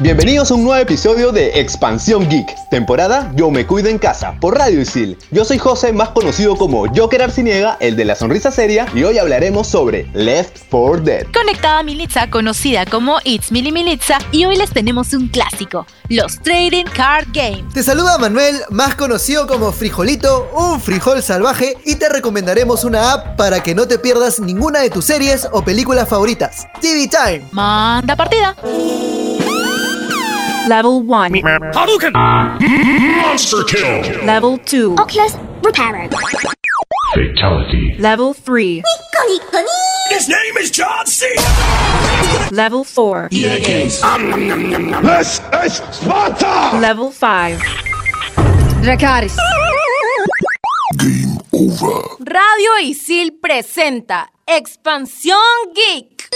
Bienvenidos a un nuevo episodio de Expansión Geek, temporada Yo me cuido en casa, por Radio Isil. Yo soy José, más conocido como Joker Arciniega, el de la sonrisa seria, y hoy hablaremos sobre Left 4 Dead. Conectada Militza, conocida como It's Mili Militza, y hoy les tenemos un clásico, los Trading Card Games. Te saluda Manuel, más conocido como Frijolito, un frijol salvaje, y te recomendaremos una app para que no te pierdas ninguna de tus series o películas favoritas. TV Time. Manda partida. Level 1. Hadouken! Monster kill! Level 2. Oculus Repairer. Fatality. Level 3. His name is John C. Level 4. This is Sparta! Level 5. Dracaris. Radio Isil presenta Expansión Geek.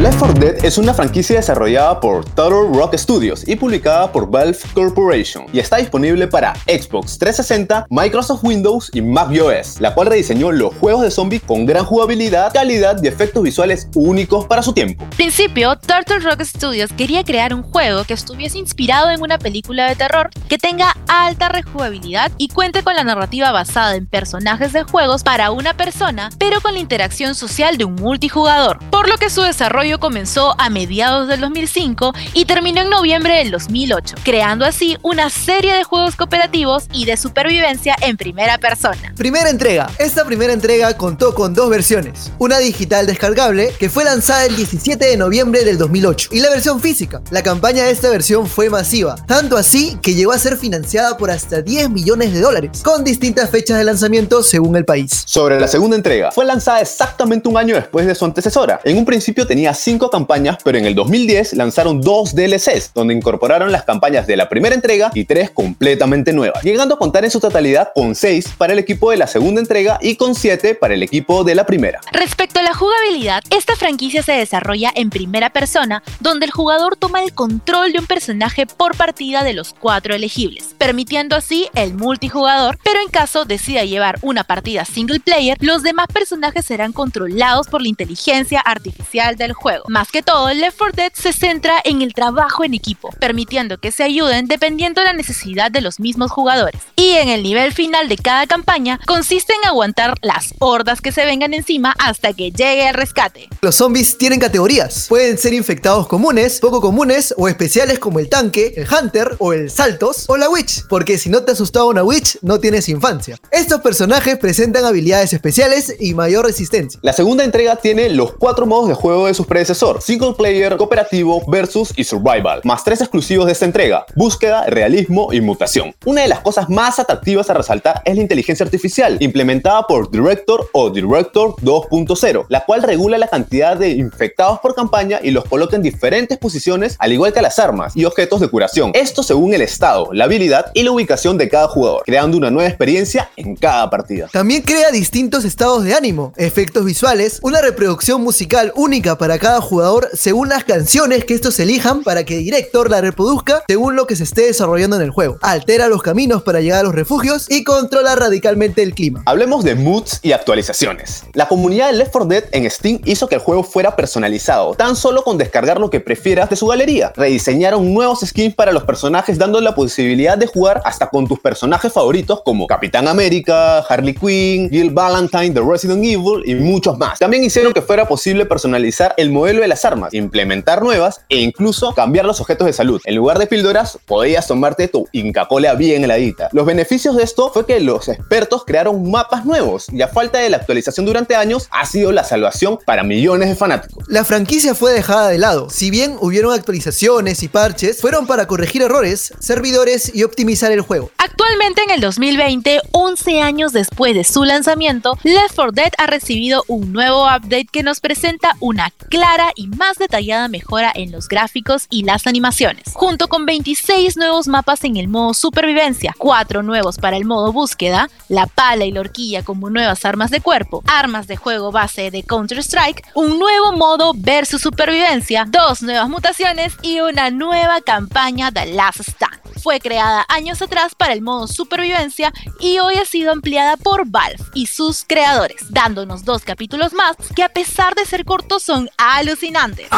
Left 4 Dead es una franquicia desarrollada por Turtle Rock Studios y publicada por Valve Corporation y está disponible para Xbox 360, Microsoft Windows y macOS, la cual rediseñó los juegos de zombies con gran jugabilidad, calidad y efectos visuales únicos para su tiempo. principio, Turtle Rock Studios quería crear un juego que estuviese inspirado en una película de terror, que tenga alta rejugabilidad y cuente con la narrativa basada en personajes de juegos para una persona, pero con la interacción social de un multijugador. Por lo que su desarrollo comenzó a mediados del 2005 y terminó en noviembre del 2008, creando así una serie de juegos cooperativos y de supervivencia en primera persona. Primera entrega. Esta primera entrega contó con dos versiones. Una digital descargable, que fue lanzada el 17 de noviembre del 2008, y la versión física. La campaña de esta versión fue masiva, tanto así que llegó a ser financiada por hasta 10 millones de dólares, con distintas fechas de lanzamiento según el país. Sobre la segunda entrega, fue lanzada exactamente un año después de su antecesora. En un principio tenía cinco campañas, pero en el 2010 lanzaron dos DLCs, donde incorporaron las campañas de la primera entrega y tres completamente nuevas, llegando a contar en su totalidad con seis para el equipo de la segunda entrega y con siete para el equipo de la primera. Respecto a la jugabilidad, esta franquicia se desarrolla en primera persona, donde el jugador toma el control de un personaje por partida de los cuatro elegibles, permitiendo así el multijugador, pero en caso decida llevar una partida single player, los demás personajes serán controlados por la inteligencia artificial del juego. Más que todo, Left 4 Dead se centra en el trabajo en equipo, permitiendo que se ayuden dependiendo de la necesidad de los mismos jugadores. Y en el nivel final de cada campaña consiste en aguantar las hordas que se vengan encima hasta que llegue el rescate. Los zombies tienen categorías. Pueden ser infectados comunes, poco comunes o especiales como el tanque, el hunter o el saltos o la witch, porque si no te asustaba una witch, no tienes infancia. Estos personajes presentan habilidades especiales y mayor resistencia. La segunda entrega tiene los cuatro modos de juego de sus predecesor, single player, cooperativo, versus y survival, más tres exclusivos de esta entrega, búsqueda, realismo y mutación. Una de las cosas más atractivas a resaltar es la inteligencia artificial, implementada por Director o Director 2.0, la cual regula la cantidad de infectados por campaña y los coloca en diferentes posiciones, al igual que las armas y objetos de curación. Esto según el estado, la habilidad y la ubicación de cada jugador, creando una nueva experiencia en cada partida. También crea distintos estados de ánimo, efectos visuales, una reproducción musical única para cada jugador según las canciones que estos elijan para que Director la reproduzca según lo que se esté desarrollando en el juego. Altera los caminos para llegar a los refugios y controla radicalmente el clima. Hablemos de moods y actualizaciones. La comunidad de Left 4 Dead en Steam hizo que el juego fuera personalizado, tan solo con descargar lo que prefieras de su galería. Rediseñaron nuevos skins para los personajes dando la posibilidad de jugar hasta con tus personajes favoritos como Capitán América, Harley Quinn, Jill Valentine de Resident Evil y muchos más. También hicieron que fuera posible personalizar el modelo de las armas, implementar nuevas e incluso cambiar los objetos de salud. En lugar de píldoras, podías tomarte tu Inca Cola bien heladita. Los beneficios de esto fue que los expertos crearon mapas nuevos y a falta de la actualización durante años ha sido la salvación para millones de fanáticos. La franquicia fue dejada de lado. Si bien hubieron actualizaciones y parches, fueron para corregir errores, servidores y optimizar el juego. Actualmente en el 2020, 11 años después de su lanzamiento, Left 4 Dead ha recibido un nuevo update que nos presenta una clara y más detallada mejora en los gráficos y las animaciones, junto con 26 nuevos mapas en el modo supervivencia, 4 nuevos para el modo búsqueda, la pala y la horquilla como nuevas armas de cuerpo, armas de juego base de Counter-Strike, un nuevo modo versus supervivencia, dos nuevas mutaciones y una nueva campaña de Last Stand. Fue creada años atrás para el modo supervivencia y hoy ha sido ampliada por Valve y sus creadores, dándonos dos capítulos más que a pesar de ser cortos son alucinantes.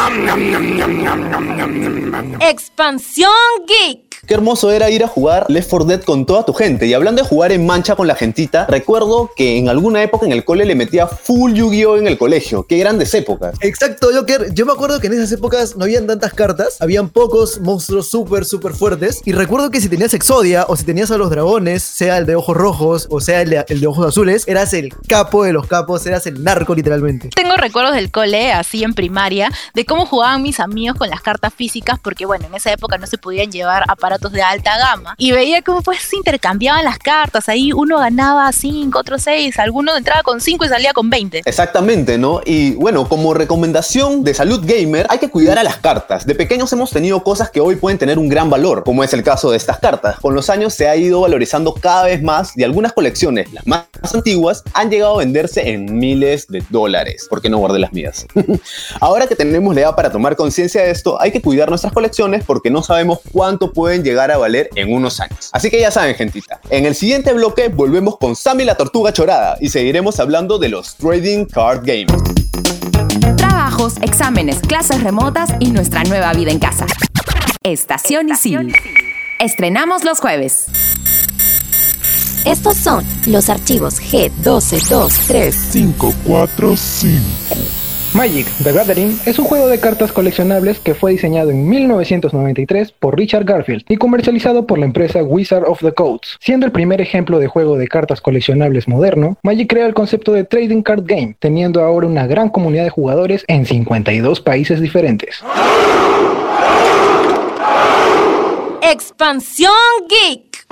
Expansión Geek. Qué hermoso era ir a jugar Left 4 Dead con toda tu gente. Y hablando de jugar en mancha con la gentita, recuerdo que en alguna época en el cole le metía full Yu-Gi-Oh en el colegio. Qué grandes épocas. Exacto, Joker. Yo me acuerdo que en esas épocas no habían tantas cartas, habían pocos monstruos súper, súper fuertes. Y recuerdo que si tenías Exodia o si tenías a los dragones, sea el de ojos rojos o sea el de, el de ojos azules, eras el capo de los capos, eras el narco literalmente. Tengo recuerdos del cole, así en primaria, de cómo jugaban mis amigos con las cartas físicas, porque bueno, en esa época no se podían llevar aparatos de alta gama. Y veía cómo pues se intercambiaban las cartas. Ahí uno ganaba 5, otro 6, alguno entraba con 5 y salía con 20. Exactamente, ¿no? Y bueno, como recomendación de salud gamer, hay que cuidar a las cartas. De pequeños hemos tenido cosas que hoy pueden tener un gran valor, como es el caso de estas cartas. Con los años se ha ido valorizando cada vez más y algunas colecciones, las más antiguas, han llegado a venderse en miles de dólares. ¿Por qué no guardé las mías? Ahora que tenemos la edad para tomar conciencia de esto, hay que cuidar nuestras colecciones porque no sabemos cuánto pueden llegar a valer en unos años. Así que ya saben, gentita. En el siguiente bloque volvemos con Sammy la Tortuga Chorada y seguiremos hablando de los Trading Card Games. Trabajos, exámenes, clases remotas y nuestra nueva vida en casa. Estación Isil. Estrenamos los jueves. Estos son los archivos G12235. 545. Magic The Gathering es un juego de cartas coleccionables que fue diseñado en 1993 por Richard Garfield y comercializado por la empresa Wizard of the Coast. Siendo el primer ejemplo de juego de cartas coleccionables moderno, Magic crea el concepto de Trading Card Game, teniendo ahora una gran comunidad de jugadores en 52 países diferentes. Expansión Geek.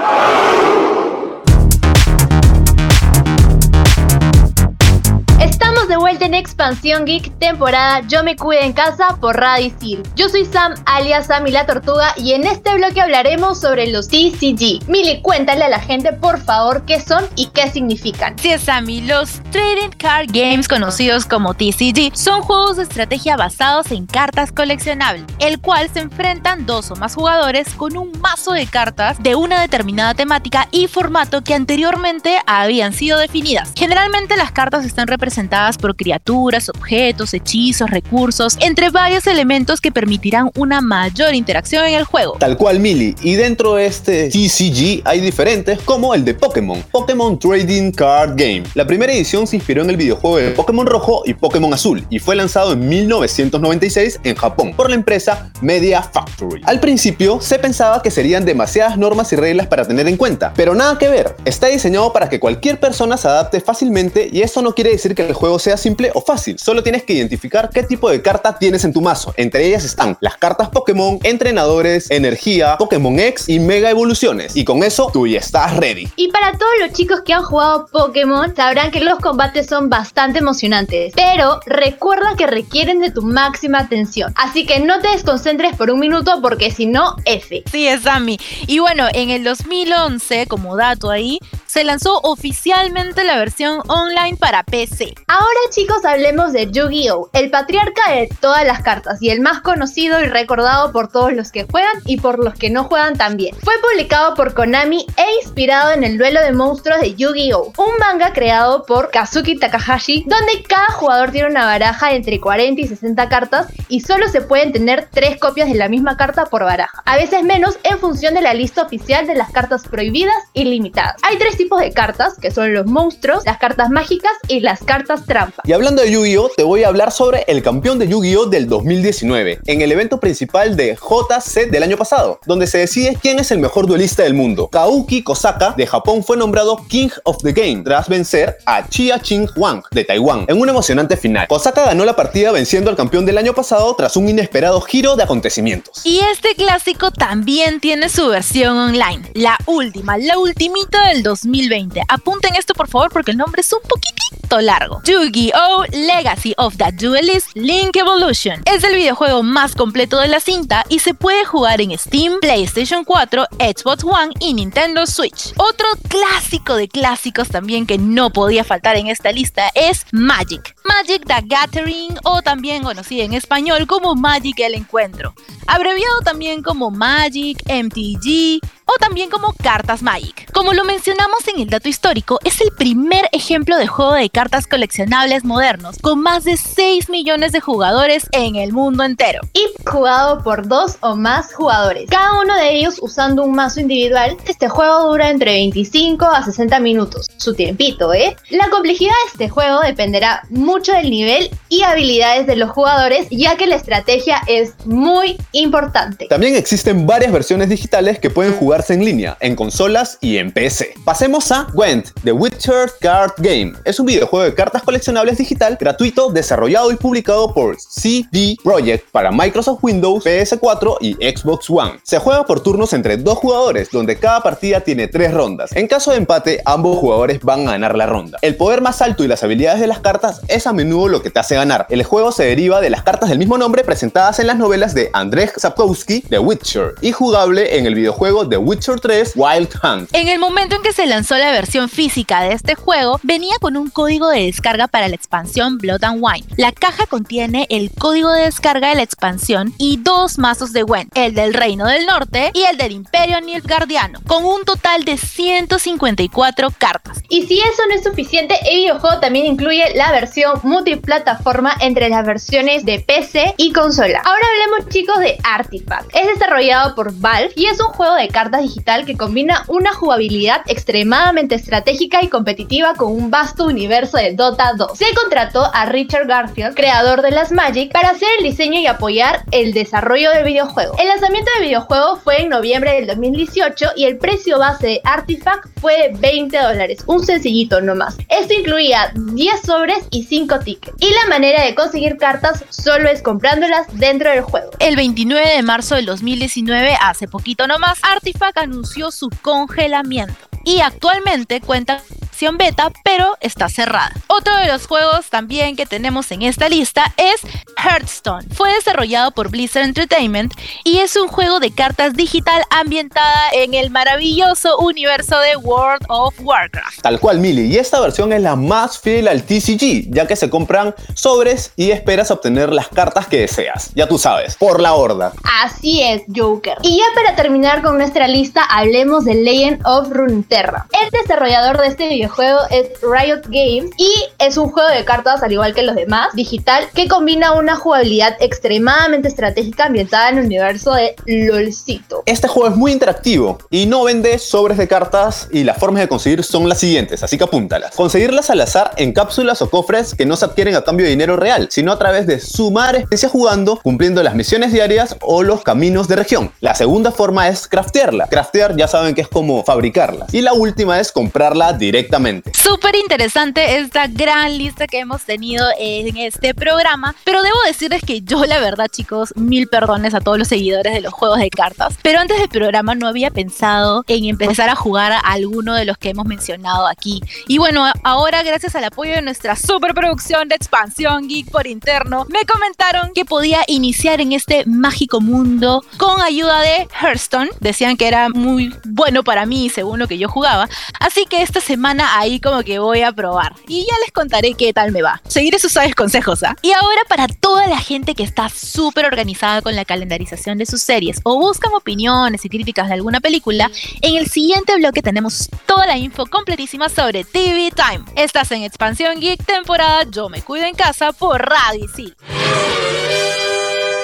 De vuelta en Expansión Geek, temporada Yo me cuido en casa por Radio Isil. Yo soy Sam, alias Sammy la Tortuga, y en este bloque hablaremos sobre los TCG. Mili, cuéntale a la gente, por favor, qué son y qué significan. Sí, Sammy, los Trading Card Games conocidos como TCG son juegos de estrategia basados en cartas coleccionables, el cual se enfrentan dos o más jugadores con un mazo de cartas de una determinada temática y formato que anteriormente habían sido definidas. Generalmente las cartas están representadas por criaturas, objetos, hechizos, recursos, entre varios elementos que permitirán una mayor interacción en el juego. Tal cual, Mili. Y dentro de este TCG hay diferentes, como el de Pokémon, Pokémon Trading Card Game. La primera edición se inspiró en el videojuego de Pokémon Rojo y Pokémon Azul y fue lanzado en 1996 en Japón por la empresa Media Factory. Al principio se pensaba que serían demasiadas normas y reglas para tener en cuenta, pero nada que ver. Está diseñado para que cualquier persona se adapte fácilmente y eso no quiere decir que el juego sea simple o fácil. Solo tienes que identificar qué tipo de carta tienes en tu mazo. Entre ellas están las cartas Pokémon, entrenadores, energía, Pokémon X y Mega Evoluciones. Y con eso tú ya estás ready. Y para todos los chicos que han jugado Pokémon, sabrán que los combates son bastante emocionantes, pero recuerda que requieren de tu máxima atención. Así que no te desconcentres por un minuto porque si no, F. Sí, es Sammy. Y bueno, en el 2011, como dato ahí, se lanzó oficialmente la versión online para PC. Ahora chicos hablemos de Yu-Gi-Oh, el patriarca de todas las cartas y el más conocido y recordado por todos los que juegan y por los que no juegan también. Fue publicado por Konami e inspirado en el duelo de monstruos de Yu-Gi-Oh, un manga creado por Kazuki Takahashi donde cada jugador tiene una baraja entre 40 y 60 cartas y solo se pueden tener 3 copias de la misma carta por baraja, a veces menos en función de la lista oficial de las cartas prohibidas y limitadas. Hay tres tipos de cartas, que son los monstruos, las cartas mágicas y las cartas trampa. Y hablando de Yu-Gi-Oh, te voy a hablar sobre el campeón de Yu-Gi-Oh del 2019, en el evento principal de JC del año pasado, donde se decide quién es el mejor duelista del mundo. Kauki Kosaka de Japón fue nombrado King of the Game tras vencer a Chia Ching Wang de Taiwán en un emocionante final. Kosaka ganó la partida venciendo al campeón del año pasado tras un inesperado giro de acontecimientos. Y este clásico también tiene su versión online, la última, la ultimita del 2020. Apunten esto por favor porque el nombre es un poquitín largo. Yu-Gi-Oh! Legacy of the Duelist Link Evolution. Es el videojuego más completo de la cinta y se puede jugar en Steam, PlayStation 4, Xbox One y Nintendo Switch. Otro clásico de clásicos también que no podía faltar en esta lista es Magic. Magic the Gathering o también conocido en español como Magic el Encuentro. Abreviado también como Magic, MTG, o también como cartas Magic. Como lo mencionamos en el dato histórico, es el primer ejemplo de juego de cartas coleccionables modernos, con más de 6 millones de jugadores en el mundo entero. Y jugado por dos o más jugadores, cada uno de ellos usando un mazo individual. Este juego dura entre 25 a 60 minutos, su tiempito, ¿eh? La complejidad de este juego dependerá mucho del nivel y habilidades de los jugadores, ya que la estrategia es muy importante. También existen varias versiones digitales que pueden jugar en línea, en consolas y en PC. Pasemos a Gwent, The Witcher Card Game. Es un videojuego de cartas coleccionables digital gratuito desarrollado y publicado por CD Projekt para Microsoft Windows, PS4 y Xbox One. Se juega por turnos entre dos jugadores, donde cada partida tiene tres rondas. En caso de empate, ambos jugadores van a ganar la ronda. El poder más alto y las habilidades de las cartas es a menudo lo que te hace ganar. El juego se deriva de las cartas del mismo nombre presentadas en las novelas de Andrzej Sapkowski, The Witcher, y jugable en el videojuego The Witcher 3 Wild Hunt. En el momento en que se lanzó la versión física de este juego, venía con un código de descarga para la expansión Blood and Wine. La caja contiene el código de descarga de la expansión y dos mazos de Gwen, el del Reino del Norte y el del Imperio Nilfgaardiano, con un total de 154 cartas. Y si eso no es suficiente, el videojuego también incluye la versión multiplataforma entre las versiones de PC y consola. Ahora hablemos chicos de Artifact. Es desarrollado por Valve y es un juego de cartas digital que combina una jugabilidad extremadamente estratégica y competitiva con un vasto universo de Dota 2. Se contrató a Richard Garfield, creador de las Magic, para hacer el diseño y apoyar el desarrollo del videojuego. El lanzamiento del videojuego fue en noviembre del 2018 y el precio base de Artifact fue de 20 dólares, un sencillito nomás. Esto incluía 10 sobres y 5 tickets. Y la manera de conseguir cartas solo es comprándolas dentro del juego. El 29 de marzo del 2019, hace poquito nomás, Artifact anunció su congelamiento y actualmente cuenta beta, pero está cerrada. Otro de los juegos también que tenemos en esta lista es Hearthstone. Fue desarrollado por Blizzard Entertainment y es un juego de cartas digital ambientada en el maravilloso universo de World of Warcraft. Tal cual, Mili, y esta versión es la más fiel al TCG, ya que se compran sobres y esperas obtener las cartas que deseas. Ya tú sabes, por la horda. Así es, Joker. Y ya para terminar con nuestra lista, hablemos de Legend of Runeterra. El desarrollador de este videojuego juego es Riot Games y es un juego de cartas al igual que los demás, digital, que combina una jugabilidad extremadamente estratégica ambientada en el universo de LOLcito. Este juego es muy interactivo y no vende sobres de cartas y las formas de conseguir son las siguientes, así que apúntalas. Conseguirlas al azar en cápsulas o cofres que no se adquieren a cambio de dinero real, sino a través de sumar especies jugando, cumpliendo las misiones diarias o los caminos de región. La segunda forma es craftearla. Craftear ya saben que es como fabricarla. Y la última es comprarla directamente Súper interesante esta gran lista que hemos tenido en este programa, pero debo decirles que yo la verdad chicos, mil perdones a todos los seguidores de los juegos de cartas, pero antes del programa no había pensado en empezar a jugar a alguno de los que hemos mencionado aquí. Y bueno, ahora gracias al apoyo de nuestra superproducción de expansión geek por interno, me comentaron que podía iniciar en este mágico mundo con ayuda de Hearthstone. Decían que era muy bueno para mí según lo que yo jugaba. Así que esta semana ahí como que voy a probar. Y ya les contaré qué tal me va. Seguiré sus sabios consejos, ¿ah? Y ahora para toda la gente que está súper organizada con la calendarización de sus series o buscan opiniones y críticas de alguna película, en el siguiente bloque tenemos toda la info completísima sobre TV Time. Estás en Expansión Geek temporada Yo me cuido en casa por Radio.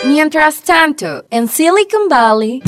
Mientras tanto, en Silicon Valley...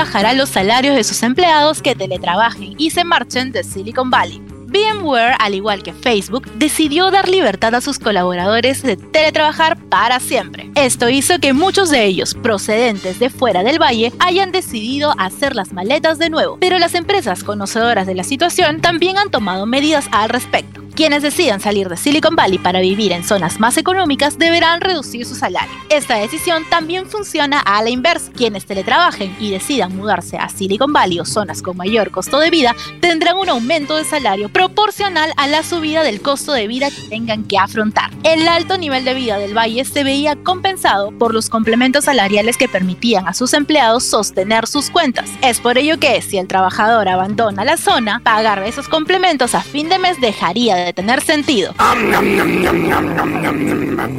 bajará los salarios de sus empleados que teletrabajen y se marchen de Silicon Valley. VMware, al igual que Facebook, decidió dar libertad a sus colaboradores de teletrabajar para siempre. Esto hizo que muchos de ellos, procedentes de fuera del valle, hayan decidido hacer las maletas de nuevo, pero las empresas conocedoras de la situación también han tomado medidas al respecto Quienes decidan salir de Silicon Valley para vivir en zonas más económicas deberán reducir su salario. Esta decisión también funciona a la inversa. Quienes teletrabajen y decidan mudarse a Silicon Valley o zonas con mayor costo de vida tendrán un aumento de salario proporcional a la subida del costo de vida que tengan que afrontar. El alto nivel de vida del valle se veía compensado por los complementos salariales que permitían a sus empleados sostener sus cuentas. Es por ello que si el trabajador abandona la zona, pagar esos complementos a fin de mes dejaría de tener sentido.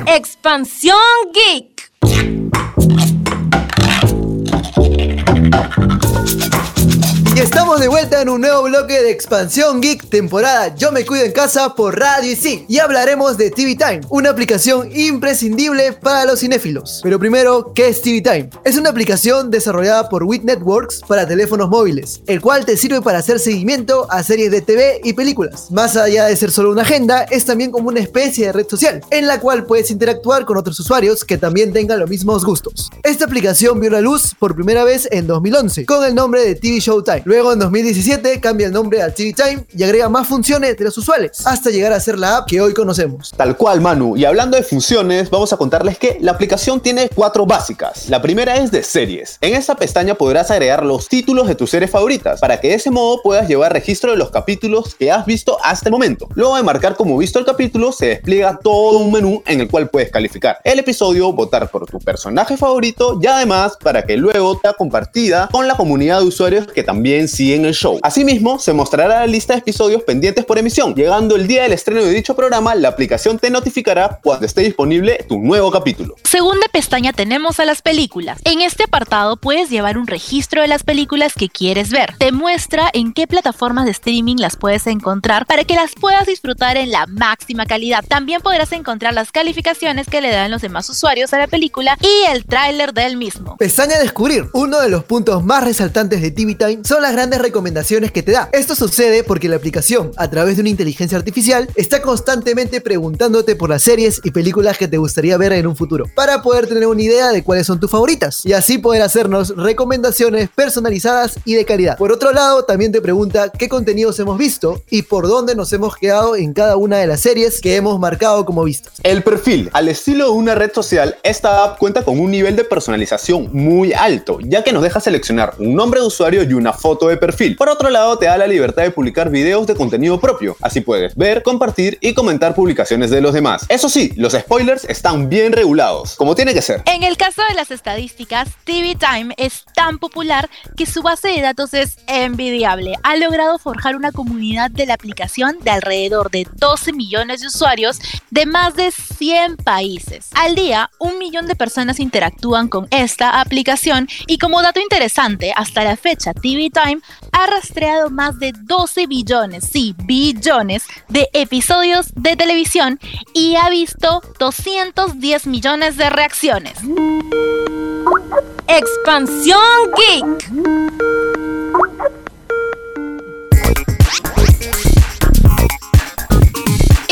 Expansión Geek. Estamos de vuelta en un nuevo bloque de Expansión Geek, temporada Yo me cuido en casa por Radio y sí. Y hablaremos de TV Time, una aplicación imprescindible para los cinéfilos. Pero primero, ¿qué es TV Time? Es una aplicación desarrollada por WIT Networks para teléfonos móviles, el cual te sirve para hacer seguimiento a series de TV y películas. Más allá de ser solo una agenda, es también como una especie de red social, en la cual puedes interactuar con otros usuarios que también tengan los mismos gustos. Esta aplicación vio la luz por primera vez en 2011, con el nombre de TV Showtime. Luego en 2017 cambia el nombre al TV Time y agrega más funciones de los usuales, hasta llegar a ser la app que hoy conocemos. Tal cual, Manu. Y hablando de funciones, vamos a contarles que la aplicación tiene cuatro básicas. La primera es de series. En esta pestaña podrás agregar los títulos de tus series favoritas, para que de ese modo puedas llevar registro de los capítulos que has visto hasta el momento. Luego de marcar como visto el capítulo, se despliega todo un menú en el cual puedes calificar el episodio, votar por tu personaje favorito y además para que luego sea compartida con la comunidad de usuarios que también siguen el show. Asimismo, se mostrará la lista de episodios pendientes por emisión. Llegando el día del estreno de dicho programa, la aplicación te notificará cuando esté disponible tu nuevo capítulo. Segunda pestaña tenemos a las películas. En este apartado puedes llevar un registro de las películas que quieres ver. Te muestra en qué plataformas de streaming las puedes encontrar para que las puedas disfrutar en la máxima calidad. También podrás encontrar las calificaciones que le dan los demás usuarios a la película y el tráiler del mismo. Pestaña Descubrir. Uno de los puntos más resaltantes de TV Time son las grandes recomendaciones que te da. Esto sucede porque la aplicación, a través de una inteligencia artificial, está constantemente preguntándote por las series y películas que te gustaría ver en un futuro, para poder tener una idea de cuáles son tus favoritas y así poder hacernos recomendaciones personalizadas y de calidad. Por otro lado, también te pregunta qué contenidos hemos visto y por dónde nos hemos quedado en cada una de las series que hemos marcado como vistas. El perfil. Al estilo de una red social, esta app cuenta con un nivel de personalización muy alto, ya que nos deja seleccionar un nombre de usuario y una foto de perfil. Por otro lado, te da la libertad de publicar videos de contenido propio, así puedes ver, compartir y comentar publicaciones de los demás. Eso sí, los spoilers están bien regulados, como tiene que ser. En el caso de las estadísticas, TV Time es tan popular que su base de datos es envidiable. Ha logrado forjar una comunidad de la aplicación de alrededor de 12 millones de usuarios de más de 100 países. Al día, un millón de personas interactúan con esta aplicación y como dato interesante, hasta la fecha TV Time ha rastreado más de 12 billones, sí, billones de episodios de televisión y ha visto 210 millones de reacciones. Expansión Geek.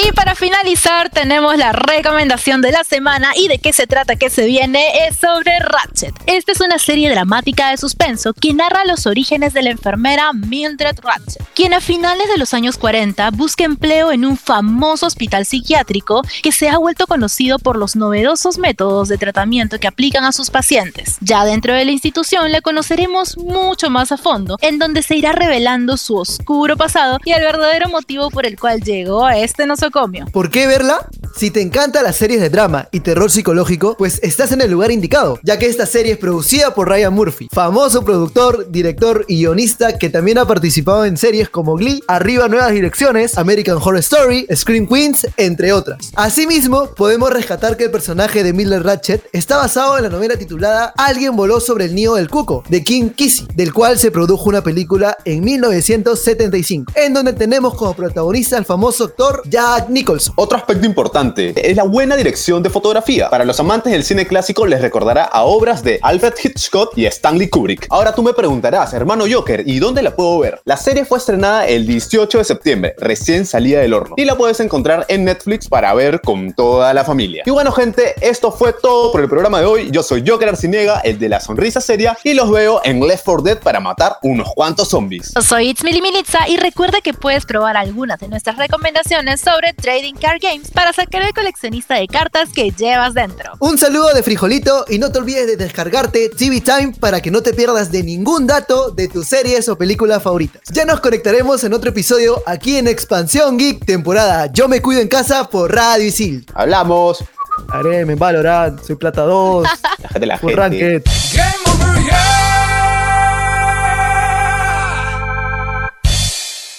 Y para finalizar tenemos la recomendación de la semana y de qué se trata, qué se viene, es sobre Ratchet. Esta es una serie dramática de suspenso que narra los orígenes de la enfermera Mildred Ratchet, quien a finales de los años 40 busca empleo en un famoso hospital psiquiátrico que se ha vuelto conocido por los novedosos métodos de tratamiento que aplican a sus pacientes. Ya dentro de la institución la conoceremos mucho más a fondo, en donde se irá revelando su oscuro pasado y el verdadero motivo por el cual llegó a este nosocomio. ¿Por qué verla? Si te encantan las series de drama y terror psicológico, pues estás en el lugar indicado, ya que esta serie es producida por Ryan Murphy, famoso productor, director y guionista que también ha participado en series como Glee, Arriba Nuevas Direcciones, American Horror Story, Scream Queens, entre otras. Asimismo, podemos rescatar que el personaje de Miller Ratchet está basado en la novela titulada Alguien voló sobre el nido del cuco, de King Kissy, del cual se produjo una película en 1975, en donde tenemos como protagonista al famoso actor Jack Nichols. Otro aspecto importante es la buena dirección de fotografía. Para los amantes del cine clásico les recordará a obras de Alfred Hitchcock y Stanley Kubrick. Ahora tú me preguntarás, hermano Joker, ¿y dónde la puedo ver? La serie fue estrenada el 18 de septiembre, recién salida del horno, y la puedes encontrar en Netflix para ver con toda la familia. Y bueno gente, esto fue todo por el programa de hoy. Yo soy Joker Arcinega, el de la sonrisa seria, y los veo en Left 4 Dead para matar unos cuantos zombies. Soy Itzmili Militza y recuerda que puedes probar algunas de nuestras recomendaciones sobre Trading Card Games para sacar el coleccionista de cartas que llevas dentro. Un saludo de frijolito y no te olvides de descargarte TV Time para que no te pierdas de ningún dato de tus series o películas favoritas. Ya nos conectaremos en otro episodio aquí en Expansión Geek, temporada Yo me cuido en casa por Radio Isil. Hablamos. Harem en Valorant, soy plata 2. Déjate la por gente. Ranked.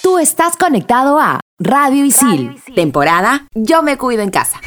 Tú estás conectado a Radio Isil, temporada Yo me cuido en casa.